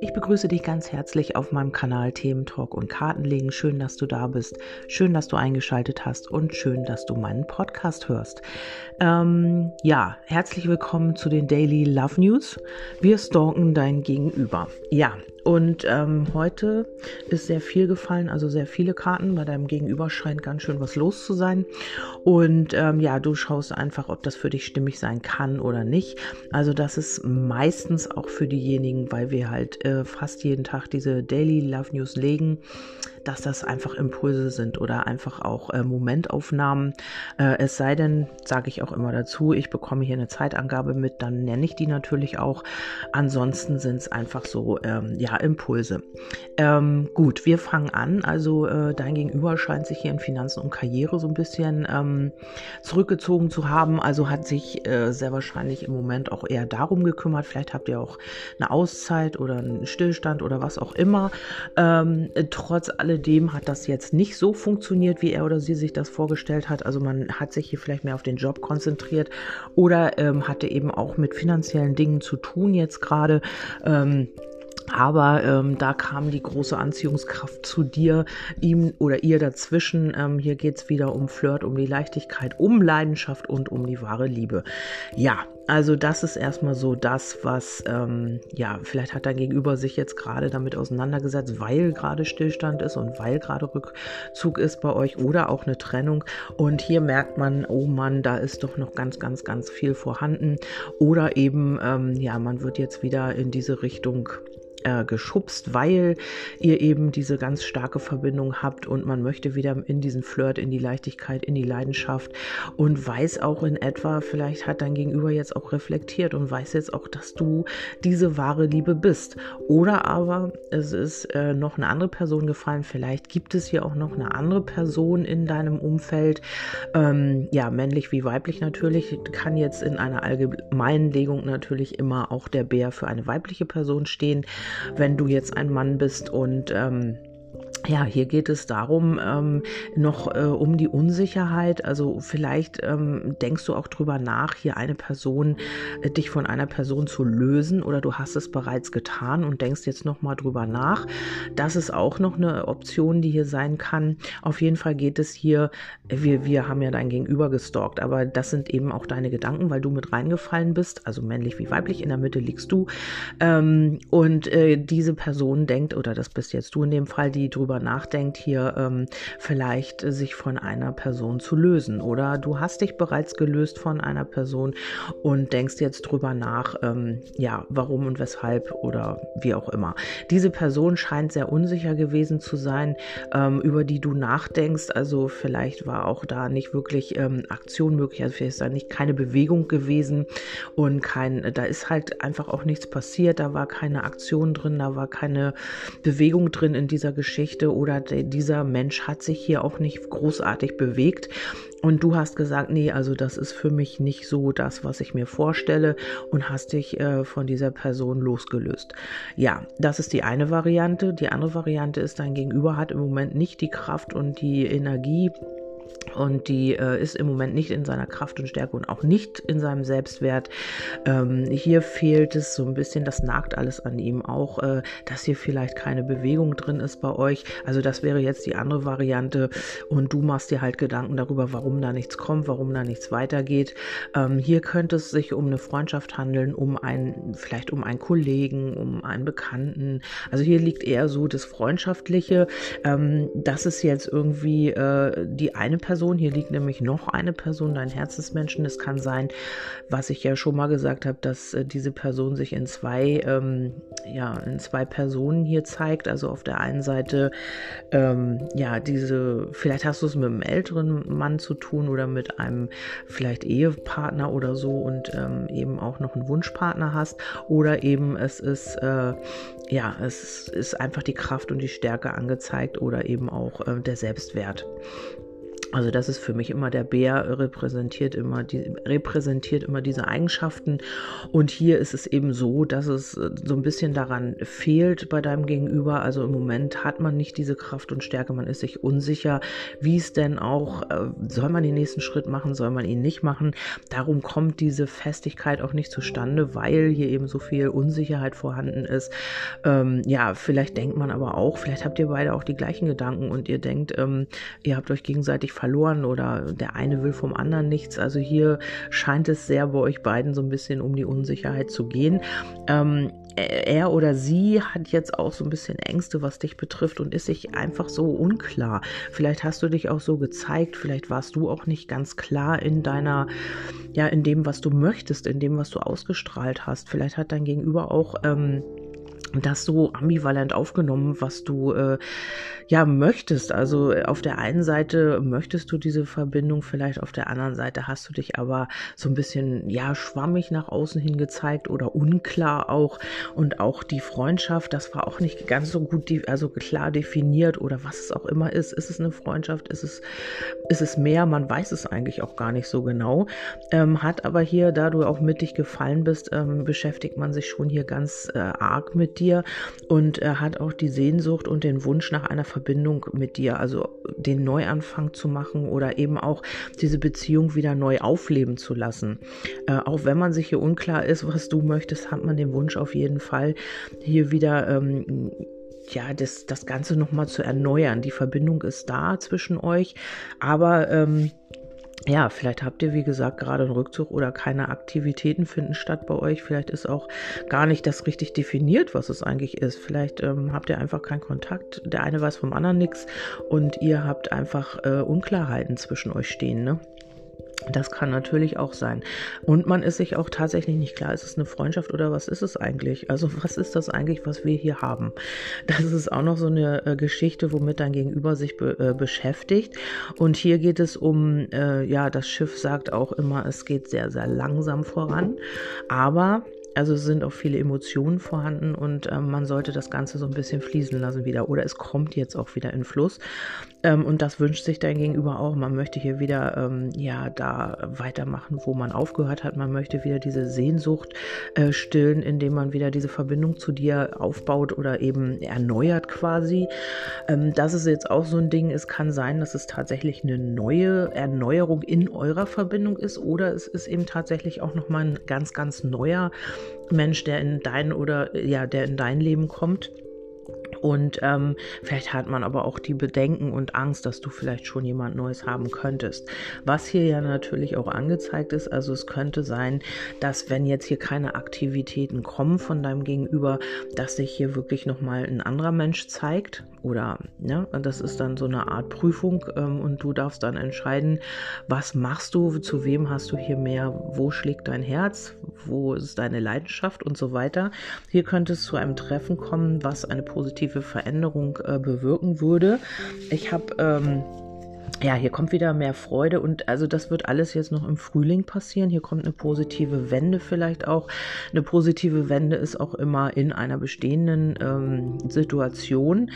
Ich begrüße dich ganz herzlich auf meinem Kanal Themen Talk und Kartenlegen. Schön, dass du da bist. Schön, dass du eingeschaltet hast und schön, dass du meinen Podcast hörst. Ähm, ja, herzlich willkommen zu den Daily Love News. Wir stalken dein Gegenüber. Ja, und ähm, heute ist sehr viel gefallen, also sehr viele Karten. Bei deinem Gegenüber scheint ganz schön was los zu sein. Und ähm, ja, du schaust einfach, ob das für dich stimmig sein kann oder nicht. Also das ist meistens auch für diejenigen, weil wir halt äh, fast jeden Tag diese Daily Love News legen dass das einfach Impulse sind oder einfach auch äh, Momentaufnahmen. Äh, es sei denn, sage ich auch immer dazu, ich bekomme hier eine Zeitangabe mit, dann nenne ich die natürlich auch. Ansonsten sind es einfach so, ähm, ja, Impulse. Ähm, gut, wir fangen an. Also äh, dein Gegenüber scheint sich hier in Finanzen und Karriere so ein bisschen ähm, zurückgezogen zu haben. Also hat sich äh, sehr wahrscheinlich im Moment auch eher darum gekümmert. Vielleicht habt ihr auch eine Auszeit oder einen Stillstand oder was auch immer. Ähm, trotz allem alledem hat das jetzt nicht so funktioniert, wie er oder sie sich das vorgestellt hat. Also man hat sich hier vielleicht mehr auf den Job konzentriert oder ähm, hatte eben auch mit finanziellen Dingen zu tun jetzt gerade. Ähm, aber ähm, da kam die große Anziehungskraft zu dir, ihm oder ihr dazwischen. Ähm, hier geht es wieder um Flirt, um die Leichtigkeit, um Leidenschaft und um die wahre Liebe. Ja, also das ist erstmal so das, was, ähm, ja, vielleicht hat dein Gegenüber sich jetzt gerade damit auseinandergesetzt, weil gerade Stillstand ist und weil gerade Rückzug ist bei euch oder auch eine Trennung. Und hier merkt man, oh Mann, da ist doch noch ganz, ganz, ganz viel vorhanden. Oder eben, ähm, ja, man wird jetzt wieder in diese Richtung äh, geschubst, weil ihr eben diese ganz starke Verbindung habt und man möchte wieder in diesen Flirt, in die Leichtigkeit, in die Leidenschaft und weiß auch in etwa, vielleicht hat dein Gegenüber jetzt auch reflektiert und weiß jetzt auch, dass du diese wahre Liebe bist. Oder aber es ist äh, noch eine andere Person gefallen, vielleicht gibt es hier auch noch eine andere Person in deinem Umfeld, ähm, ja, männlich wie weiblich natürlich, kann jetzt in einer allgemeinen Legung natürlich immer auch der Bär für eine weibliche Person stehen wenn du jetzt ein Mann bist und ähm, ja, hier geht es darum, ähm, noch äh, um die Unsicherheit. Also vielleicht ähm, denkst du auch drüber nach, hier eine Person, äh, dich von einer Person zu lösen oder du hast es bereits getan und denkst jetzt nochmal drüber nach. Das ist auch noch eine Option, die hier sein kann. Auf jeden Fall geht es hier, wir, wir haben ja dein Gegenüber gestalkt, aber das sind eben auch deine Gedanken, weil du mit reingefallen bist, also männlich wie weiblich, in der Mitte liegst du. Ähm, und äh, diese Person denkt, oder das bist jetzt du in dem Fall, die drüber drüber nachdenkt, hier ähm, vielleicht sich von einer Person zu lösen. Oder du hast dich bereits gelöst von einer Person und denkst jetzt drüber nach, ähm, ja, warum und weshalb oder wie auch immer. Diese Person scheint sehr unsicher gewesen zu sein, ähm, über die du nachdenkst. Also vielleicht war auch da nicht wirklich ähm, Aktion möglich, also vielleicht ist da nicht keine Bewegung gewesen und kein, da ist halt einfach auch nichts passiert, da war keine Aktion drin, da war keine Bewegung drin in dieser Geschichte. Geschichte oder dieser Mensch hat sich hier auch nicht großartig bewegt. Und du hast gesagt, nee, also das ist für mich nicht so das, was ich mir vorstelle und hast dich äh, von dieser Person losgelöst. Ja, das ist die eine Variante. Die andere Variante ist, dein Gegenüber hat im Moment nicht die Kraft und die Energie, und die äh, ist im Moment nicht in seiner Kraft und Stärke und auch nicht in seinem Selbstwert. Ähm, hier fehlt es so ein bisschen, das nagt alles an ihm auch, äh, dass hier vielleicht keine Bewegung drin ist bei euch. Also das wäre jetzt die andere Variante und du machst dir halt Gedanken darüber, warum da nichts kommt, warum da nichts weitergeht. Ähm, hier könnte es sich um eine Freundschaft handeln, um einen, vielleicht um einen Kollegen, um einen Bekannten. Also hier liegt eher so das Freundschaftliche. Ähm, das ist jetzt irgendwie äh, die eine Person, Person. Hier liegt nämlich noch eine Person, dein Herzensmenschen. Es kann sein, was ich ja schon mal gesagt habe, dass äh, diese Person sich in zwei, ähm, ja, in zwei Personen hier zeigt. Also auf der einen Seite, ähm, ja, diese, vielleicht hast du es mit einem älteren Mann zu tun oder mit einem vielleicht Ehepartner oder so und ähm, eben auch noch einen Wunschpartner hast. Oder eben es ist, äh, ja, es ist einfach die Kraft und die Stärke angezeigt oder eben auch äh, der Selbstwert. Also das ist für mich immer der Bär repräsentiert immer die repräsentiert immer diese Eigenschaften und hier ist es eben so, dass es äh, so ein bisschen daran fehlt bei deinem Gegenüber. Also im Moment hat man nicht diese Kraft und Stärke, man ist sich unsicher, wie es denn auch äh, soll man den nächsten Schritt machen, soll man ihn nicht machen. Darum kommt diese Festigkeit auch nicht zustande, weil hier eben so viel Unsicherheit vorhanden ist. Ähm, ja, vielleicht denkt man aber auch, vielleicht habt ihr beide auch die gleichen Gedanken und ihr denkt, ähm, ihr habt euch gegenseitig verloren oder der eine will vom anderen nichts. Also hier scheint es sehr bei euch beiden so ein bisschen um die Unsicherheit zu gehen. Ähm, er oder sie hat jetzt auch so ein bisschen Ängste, was dich betrifft und ist sich einfach so unklar. Vielleicht hast du dich auch so gezeigt, vielleicht warst du auch nicht ganz klar in deiner, ja, in dem, was du möchtest, in dem, was du ausgestrahlt hast. Vielleicht hat dein Gegenüber auch ähm, das so ambivalent aufgenommen, was du äh, ja möchtest. Also äh, auf der einen Seite möchtest du diese Verbindung, vielleicht auf der anderen Seite hast du dich aber so ein bisschen ja schwammig nach außen hin gezeigt oder unklar auch und auch die Freundschaft, das war auch nicht ganz so gut, also klar definiert oder was es auch immer ist. Ist es eine Freundschaft? Ist es ist es mehr? Man weiß es eigentlich auch gar nicht so genau. Ähm, hat aber hier, da du auch mit dich gefallen bist, ähm, beschäftigt man sich schon hier ganz äh, arg mit dir dir und er hat auch die Sehnsucht und den Wunsch nach einer Verbindung mit dir, also den Neuanfang zu machen oder eben auch diese Beziehung wieder neu aufleben zu lassen. Äh, auch wenn man sich hier unklar ist, was du möchtest, hat man den Wunsch auf jeden Fall hier wieder ähm, ja, das, das Ganze nochmal zu erneuern. Die Verbindung ist da zwischen euch, aber ähm, ja, vielleicht habt ihr, wie gesagt, gerade einen Rückzug oder keine Aktivitäten finden statt bei euch. Vielleicht ist auch gar nicht das richtig definiert, was es eigentlich ist. Vielleicht ähm, habt ihr einfach keinen Kontakt. Der eine weiß vom anderen nichts und ihr habt einfach äh, Unklarheiten zwischen euch stehen. Ne? Das kann natürlich auch sein. Und man ist sich auch tatsächlich nicht klar, ist es eine Freundschaft oder was ist es eigentlich? Also was ist das eigentlich, was wir hier haben? Das ist auch noch so eine äh, Geschichte, womit dein Gegenüber sich be äh, beschäftigt. Und hier geht es um, äh, ja, das Schiff sagt auch immer, es geht sehr, sehr langsam voran. Aber also sind auch viele Emotionen vorhanden und ähm, man sollte das Ganze so ein bisschen fließen lassen wieder. Oder es kommt jetzt auch wieder in Fluss. Ähm, und das wünscht sich dein Gegenüber auch. Man möchte hier wieder ähm, ja da weitermachen, wo man aufgehört hat. Man möchte wieder diese Sehnsucht äh, stillen, indem man wieder diese Verbindung zu dir aufbaut oder eben erneuert quasi. Ähm, das ist jetzt auch so ein Ding. Es kann sein, dass es tatsächlich eine neue Erneuerung in eurer Verbindung ist oder es ist eben tatsächlich auch nochmal ein ganz, ganz neuer Mensch, der in dein oder ja, der in dein Leben kommt. Und ähm, vielleicht hat man aber auch die Bedenken und Angst, dass du vielleicht schon jemand Neues haben könntest. Was hier ja natürlich auch angezeigt ist, also es könnte sein, dass wenn jetzt hier keine Aktivitäten kommen von deinem Gegenüber, dass sich hier wirklich nochmal ein anderer Mensch zeigt. Oder ne, das ist dann so eine Art Prüfung ähm, und du darfst dann entscheiden, was machst du, zu wem hast du hier mehr, wo schlägt dein Herz, wo ist deine Leidenschaft und so weiter. Hier könnte es zu einem Treffen kommen, was eine positive positive Veränderung äh, bewirken würde. Ich habe ähm, ja, hier kommt wieder mehr Freude und also das wird alles jetzt noch im Frühling passieren. Hier kommt eine positive Wende vielleicht auch. Eine positive Wende ist auch immer in einer bestehenden ähm, Situation,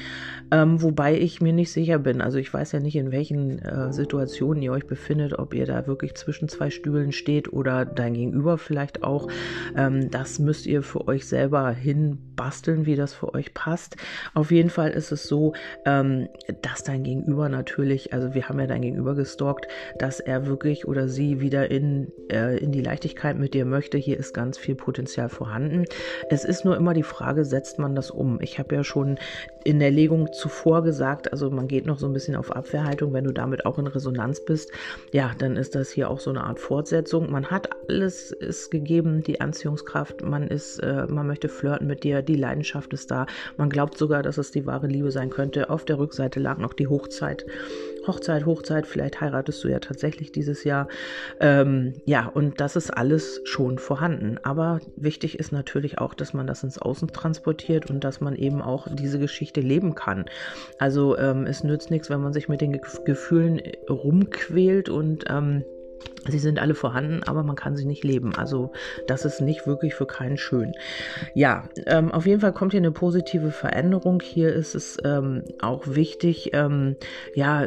ähm, wobei ich mir nicht sicher bin. Also ich weiß ja nicht, in welchen äh, Situationen ihr euch befindet, ob ihr da wirklich zwischen zwei Stühlen steht oder dein Gegenüber vielleicht auch. Ähm, das müsst ihr für euch selber hinbasteln, wie das für euch passt. Auf jeden Fall ist es so, ähm, dass dein Gegenüber natürlich, also wir haben ja dein Gegenüber gestalkt, dass er wirklich oder sie wieder in, äh, in die Leichtigkeit mit dir möchte. Hier ist ganz viel Potenzial vorhanden. Es ist nur immer die Frage, setzt man das um? Ich habe ja schon in der Legung zuvor gesagt, also man geht noch so ein bisschen auf Abwehrhaltung, wenn du damit auch in Resonanz bist, ja, dann ist das hier auch so eine Art Fortsetzung. Man hat alles ist gegeben, die Anziehungskraft, man ist, äh, man möchte flirten mit dir, die Leidenschaft ist da, man glaubt sogar, dass es die wahre Liebe sein könnte. Auf der Rückseite lag noch die Hochzeit. Hochzeit, Hochzeit, vielleicht heiratest du ja tatsächlich dieses Jahr. Ähm, ja, und das ist alles schon vorhanden. Aber wichtig ist natürlich auch, dass man das ins Außen transportiert und dass man eben auch diese Geschichte leben kann. Also ähm, es nützt nichts, wenn man sich mit den Gefühlen rumquält und ähm, Sie sind alle vorhanden, aber man kann sie nicht leben. Also das ist nicht wirklich für keinen schön. Ja, ähm, auf jeden Fall kommt hier eine positive Veränderung. Hier ist es ähm, auch wichtig, ähm, ja,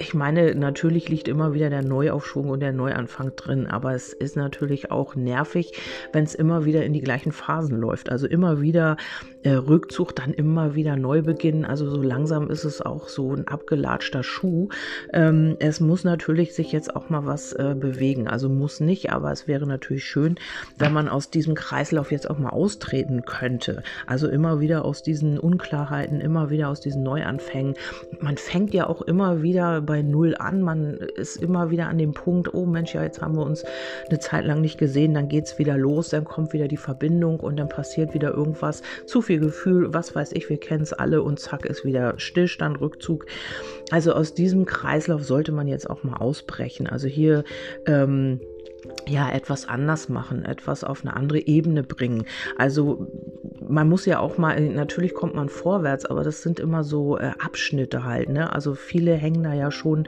ich meine, natürlich liegt immer wieder der Neuaufschwung und der Neuanfang drin, aber es ist natürlich auch nervig, wenn es immer wieder in die gleichen Phasen läuft. Also immer wieder äh, Rückzug, dann immer wieder Neubeginn. Also so langsam ist es auch so ein abgelatschter Schuh. Ähm, es muss natürlich sich jetzt auch mal was äh, bewegen. Also muss nicht, aber es wäre natürlich schön, wenn man aus diesem Kreislauf jetzt auch mal austreten könnte. Also immer wieder aus diesen Unklarheiten, immer wieder aus diesen Neuanfängen. Man fängt ja auch immer wieder bei Null an. Man ist immer wieder an dem Punkt, oh Mensch, ja, jetzt haben wir uns eine Zeit lang nicht gesehen, dann geht es wieder los, dann kommt wieder die Verbindung und dann passiert wieder irgendwas. Zu viel Gefühl, was weiß ich, wir kennen es alle und zack ist wieder Stillstand, Rückzug. Also aus diesem Kreislauf sollte man jetzt auch mal ausbrechen. Also hier ähm, ja etwas anders machen, etwas auf eine andere Ebene bringen. Also man muss ja auch mal, natürlich kommt man vorwärts, aber das sind immer so äh, Abschnitte halt. Ne? Also viele hängen da ja schon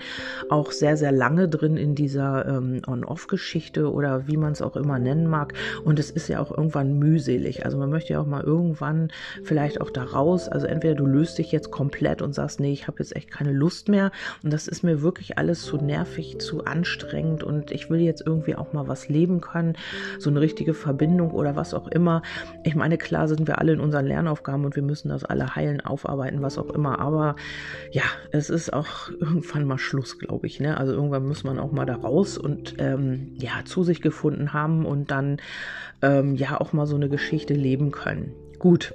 auch sehr, sehr lange drin in dieser ähm, On-Off-Geschichte oder wie man es auch immer nennen mag. Und es ist ja auch irgendwann mühselig. Also man möchte ja auch mal irgendwann vielleicht auch da raus. Also entweder du löst dich jetzt komplett und sagst, nee, ich habe jetzt echt keine Lust mehr. Und das ist mir wirklich alles zu nervig, zu anstrengend und ich will jetzt irgendwie auch mal was leben können, so eine richtige Verbindung oder was auch immer. Ich meine, klar sind wir wir alle in unseren Lernaufgaben und wir müssen das alle heilen, aufarbeiten, was auch immer. Aber ja, es ist auch irgendwann mal Schluss, glaube ich. Ne? Also irgendwann muss man auch mal da raus und ähm, ja, zu sich gefunden haben und dann ähm, ja auch mal so eine Geschichte leben können. Gut,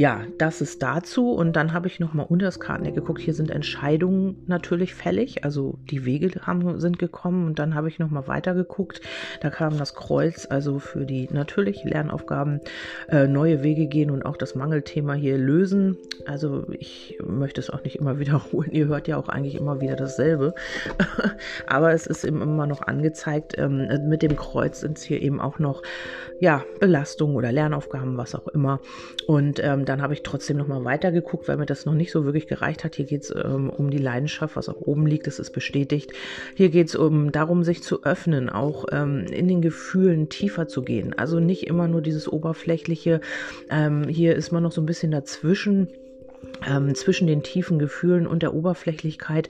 ja, das ist dazu. Und dann habe ich nochmal unter das Kartendeck geguckt. Hier sind Entscheidungen natürlich fällig. Also die Wege haben, sind gekommen. Und dann habe ich nochmal weiter geguckt. Da kam das Kreuz, also für die natürlich Lernaufgaben äh, neue Wege gehen und auch das Mangelthema hier lösen. Also ich möchte es auch nicht immer wiederholen. Ihr hört ja auch eigentlich immer wieder dasselbe. Aber es ist eben immer noch angezeigt. Ähm, mit dem Kreuz sind es hier eben auch noch ja, Belastungen oder Lernaufgaben, was auch immer. Und ähm, dann habe ich trotzdem noch mal weitergeguckt, weil mir das noch nicht so wirklich gereicht hat. Hier geht es ähm, um die Leidenschaft, was auch oben liegt, das ist bestätigt. Hier geht es um darum, sich zu öffnen, auch ähm, in den Gefühlen tiefer zu gehen. Also nicht immer nur dieses oberflächliche. Ähm, hier ist man noch so ein bisschen dazwischen ähm, zwischen den tiefen Gefühlen und der Oberflächlichkeit.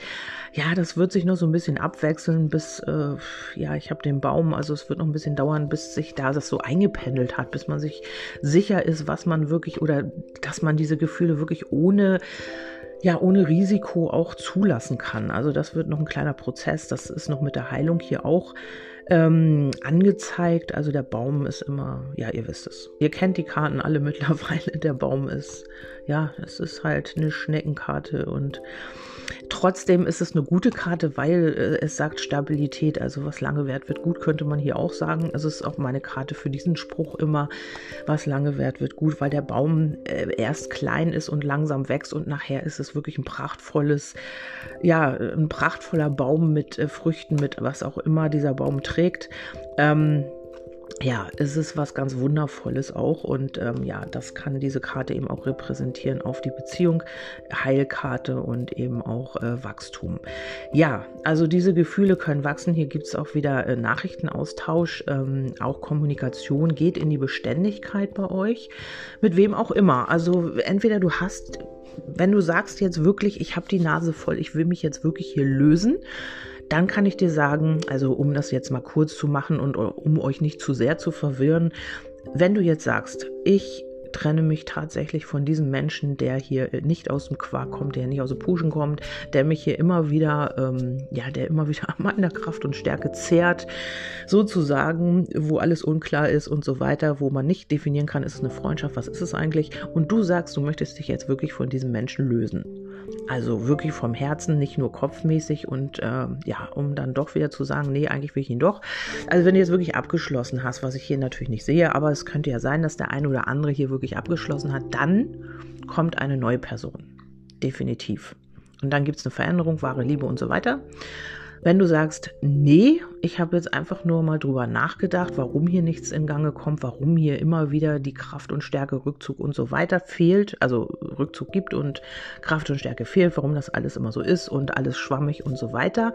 Ja, das wird sich noch so ein bisschen abwechseln, bis, äh, ja, ich habe den Baum, also es wird noch ein bisschen dauern, bis sich da das so eingependelt hat, bis man sich sicher ist, was man wirklich oder dass man diese Gefühle wirklich ohne ja, ohne Risiko auch zulassen kann. Also das wird noch ein kleiner Prozess. Das ist noch mit der Heilung hier auch ähm, angezeigt. Also der Baum ist immer, ja, ihr wisst es. Ihr kennt die Karten alle mittlerweile. Der Baum ist, ja, es ist halt eine Schneckenkarte und Trotzdem ist es eine gute Karte, weil äh, es sagt Stabilität, also was lange währt, wird gut, könnte man hier auch sagen. Es ist auch meine Karte für diesen Spruch immer, was lange währt, wird gut, weil der Baum äh, erst klein ist und langsam wächst und nachher ist es wirklich ein prachtvolles, ja, ein prachtvoller Baum mit äh, Früchten, mit was auch immer dieser Baum trägt. Ähm, ja, es ist was ganz Wundervolles auch und ähm, ja, das kann diese Karte eben auch repräsentieren auf die Beziehung, Heilkarte und eben auch äh, Wachstum. Ja, also diese Gefühle können wachsen. Hier gibt es auch wieder äh, Nachrichtenaustausch, ähm, auch Kommunikation geht in die Beständigkeit bei euch, mit wem auch immer. Also entweder du hast wenn du sagst jetzt wirklich, ich habe die Nase voll, ich will mich jetzt wirklich hier lösen, dann kann ich dir sagen, also um das jetzt mal kurz zu machen und um euch nicht zu sehr zu verwirren, wenn du jetzt sagst, ich trenne mich tatsächlich von diesem Menschen, der hier nicht aus dem Quark kommt, der nicht aus dem Puschen kommt, der mich hier immer wieder, ähm, ja, der immer wieder an meiner Kraft und Stärke zehrt, sozusagen, wo alles unklar ist und so weiter, wo man nicht definieren kann, ist es eine Freundschaft, was ist es eigentlich? Und du sagst, du möchtest dich jetzt wirklich von diesem Menschen lösen. Also wirklich vom Herzen, nicht nur kopfmäßig und äh, ja, um dann doch wieder zu sagen, nee, eigentlich will ich ihn doch. Also wenn du jetzt wirklich abgeschlossen hast, was ich hier natürlich nicht sehe, aber es könnte ja sein, dass der eine oder andere hier wirklich abgeschlossen hat, dann kommt eine neue Person. Definitiv. Und dann gibt es eine Veränderung, wahre Liebe und so weiter. Wenn du sagst, nee, ich habe jetzt einfach nur mal drüber nachgedacht, warum hier nichts in Gange kommt, warum hier immer wieder die Kraft und Stärke, Rückzug und so weiter fehlt, also Rückzug gibt und Kraft und Stärke fehlt, warum das alles immer so ist und alles schwammig und so weiter.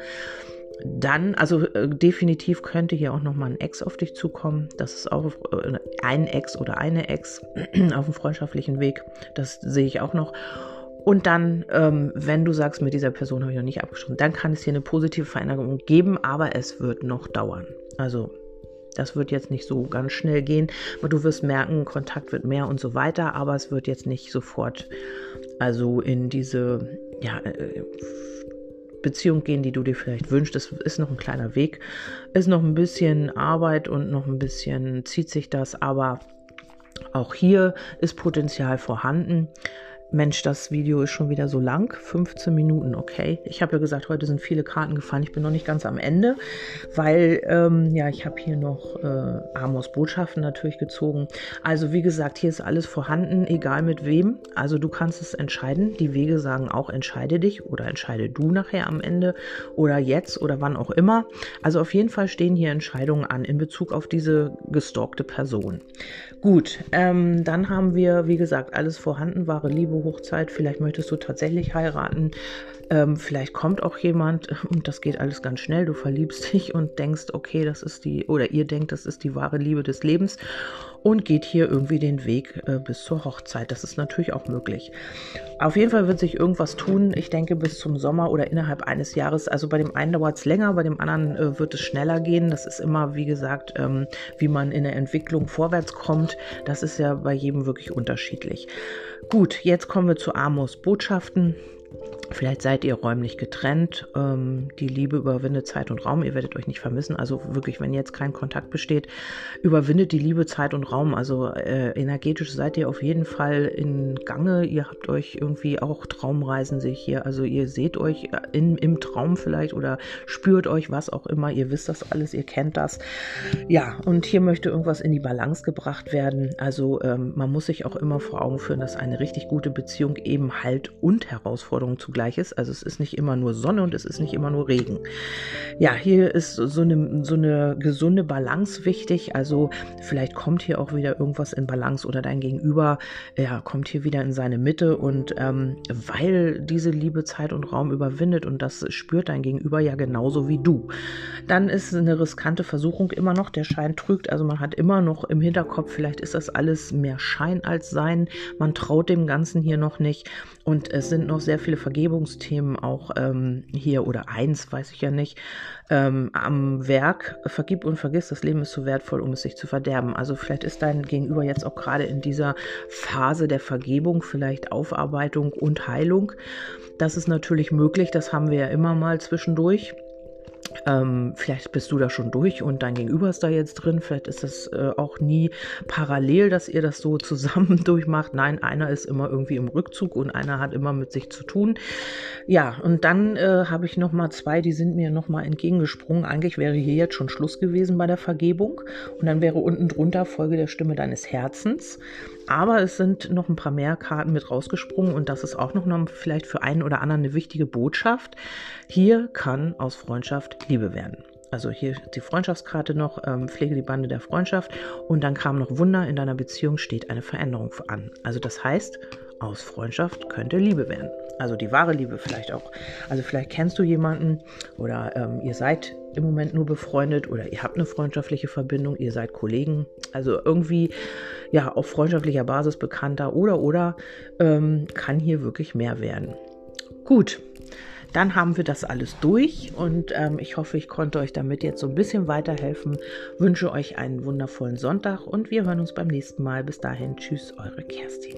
Dann, also äh, definitiv könnte hier auch nochmal ein Ex auf dich zukommen. Das ist auch äh, ein Ex oder eine Ex auf dem freundschaftlichen Weg. Das sehe ich auch noch. Und dann, ähm, wenn du sagst, mit dieser Person habe ich noch nicht abgeschlossen, dann kann es hier eine positive Veränderung geben, aber es wird noch dauern. Also das wird jetzt nicht so ganz schnell gehen, aber du wirst merken, Kontakt wird mehr und so weiter, aber es wird jetzt nicht sofort also in diese ja, äh, Beziehung gehen, die du dir vielleicht wünschst. Das ist noch ein kleiner Weg, ist noch ein bisschen Arbeit und noch ein bisschen zieht sich das, aber auch hier ist Potenzial vorhanden. Mensch, das Video ist schon wieder so lang. 15 Minuten, okay. Ich habe ja gesagt, heute sind viele Karten gefallen. Ich bin noch nicht ganz am Ende, weil ähm, ja, ich habe hier noch äh, Amos Botschaften natürlich gezogen. Also wie gesagt, hier ist alles vorhanden, egal mit wem. Also du kannst es entscheiden. Die Wege sagen auch, entscheide dich oder entscheide du nachher am Ende oder jetzt oder wann auch immer. Also auf jeden Fall stehen hier Entscheidungen an in Bezug auf diese gestalkte Person. Gut, ähm, dann haben wir, wie gesagt, alles vorhanden, wahre Liebe, Hochzeit. Vielleicht möchtest du tatsächlich heiraten. Ähm, vielleicht kommt auch jemand und das geht alles ganz schnell. Du verliebst dich und denkst, okay, das ist die, oder ihr denkt, das ist die wahre Liebe des Lebens und geht hier irgendwie den Weg äh, bis zur Hochzeit. Das ist natürlich auch möglich. Auf jeden Fall wird sich irgendwas tun, ich denke bis zum Sommer oder innerhalb eines Jahres. Also bei dem einen dauert es länger, bei dem anderen äh, wird es schneller gehen. Das ist immer, wie gesagt, ähm, wie man in der Entwicklung vorwärts kommt. Das ist ja bei jedem wirklich unterschiedlich. Gut, jetzt kommen wir zu Amos Botschaften. Vielleicht seid ihr räumlich getrennt. Ähm, die Liebe überwindet Zeit und Raum. Ihr werdet euch nicht vermissen. Also wirklich, wenn jetzt kein Kontakt besteht, überwindet die Liebe Zeit und Raum. Also äh, energetisch seid ihr auf jeden Fall in Gange. Ihr habt euch irgendwie auch Traumreisen sich hier. Also ihr seht euch in, im Traum vielleicht oder spürt euch was auch immer. Ihr wisst das alles, ihr kennt das. Ja, und hier möchte irgendwas in die Balance gebracht werden. Also ähm, man muss sich auch immer vor Augen führen, dass eine richtig gute Beziehung eben Halt und Herausforderung zugleich zugleich ist. Also es ist nicht immer nur Sonne und es ist nicht immer nur Regen. Ja, hier ist so eine, so eine gesunde Balance wichtig. Also vielleicht kommt hier auch wieder irgendwas in Balance oder dein Gegenüber ja, kommt hier wieder in seine Mitte und ähm, weil diese Liebe Zeit und Raum überwindet und das spürt dein Gegenüber ja genauso wie du. Dann ist eine riskante Versuchung immer noch, der Schein trügt. Also man hat immer noch im Hinterkopf, vielleicht ist das alles mehr Schein als Sein. Man traut dem Ganzen hier noch nicht und es sind noch sehr viele Vergebungen Vergebungsthemen auch ähm, hier oder eins, weiß ich ja nicht, ähm, am Werk. Vergib und vergiss, das Leben ist zu wertvoll, um es sich zu verderben. Also vielleicht ist dein Gegenüber jetzt auch gerade in dieser Phase der Vergebung, vielleicht Aufarbeitung und Heilung. Das ist natürlich möglich, das haben wir ja immer mal zwischendurch. Ähm, vielleicht bist du da schon durch und dein Gegenüber ist da jetzt drin. Vielleicht ist das äh, auch nie parallel, dass ihr das so zusammen durchmacht. Nein, einer ist immer irgendwie im Rückzug und einer hat immer mit sich zu tun. Ja, und dann äh, habe ich noch mal zwei, die sind mir noch mal entgegengesprungen. Eigentlich wäre hier jetzt schon Schluss gewesen bei der Vergebung und dann wäre unten drunter Folge der Stimme deines Herzens. Aber es sind noch ein paar mehr Karten mit rausgesprungen und das ist auch noch vielleicht für einen oder anderen eine wichtige Botschaft. Hier kann aus Freundschaft Liebe werden. Also hier die Freundschaftskarte noch, ähm, pflege die Bande der Freundschaft und dann kam noch Wunder, in deiner Beziehung steht eine Veränderung an. Also das heißt, aus Freundschaft könnte Liebe werden. Also die wahre Liebe vielleicht auch. Also vielleicht kennst du jemanden oder ähm, ihr seid im Moment nur befreundet oder ihr habt eine freundschaftliche Verbindung, ihr seid Kollegen. Also irgendwie ja auf freundschaftlicher Basis bekannter oder oder ähm, kann hier wirklich mehr werden. Gut, dann haben wir das alles durch und ähm, ich hoffe, ich konnte euch damit jetzt so ein bisschen weiterhelfen. Wünsche euch einen wundervollen Sonntag und wir hören uns beim nächsten Mal. Bis dahin, tschüss, eure Kerstin.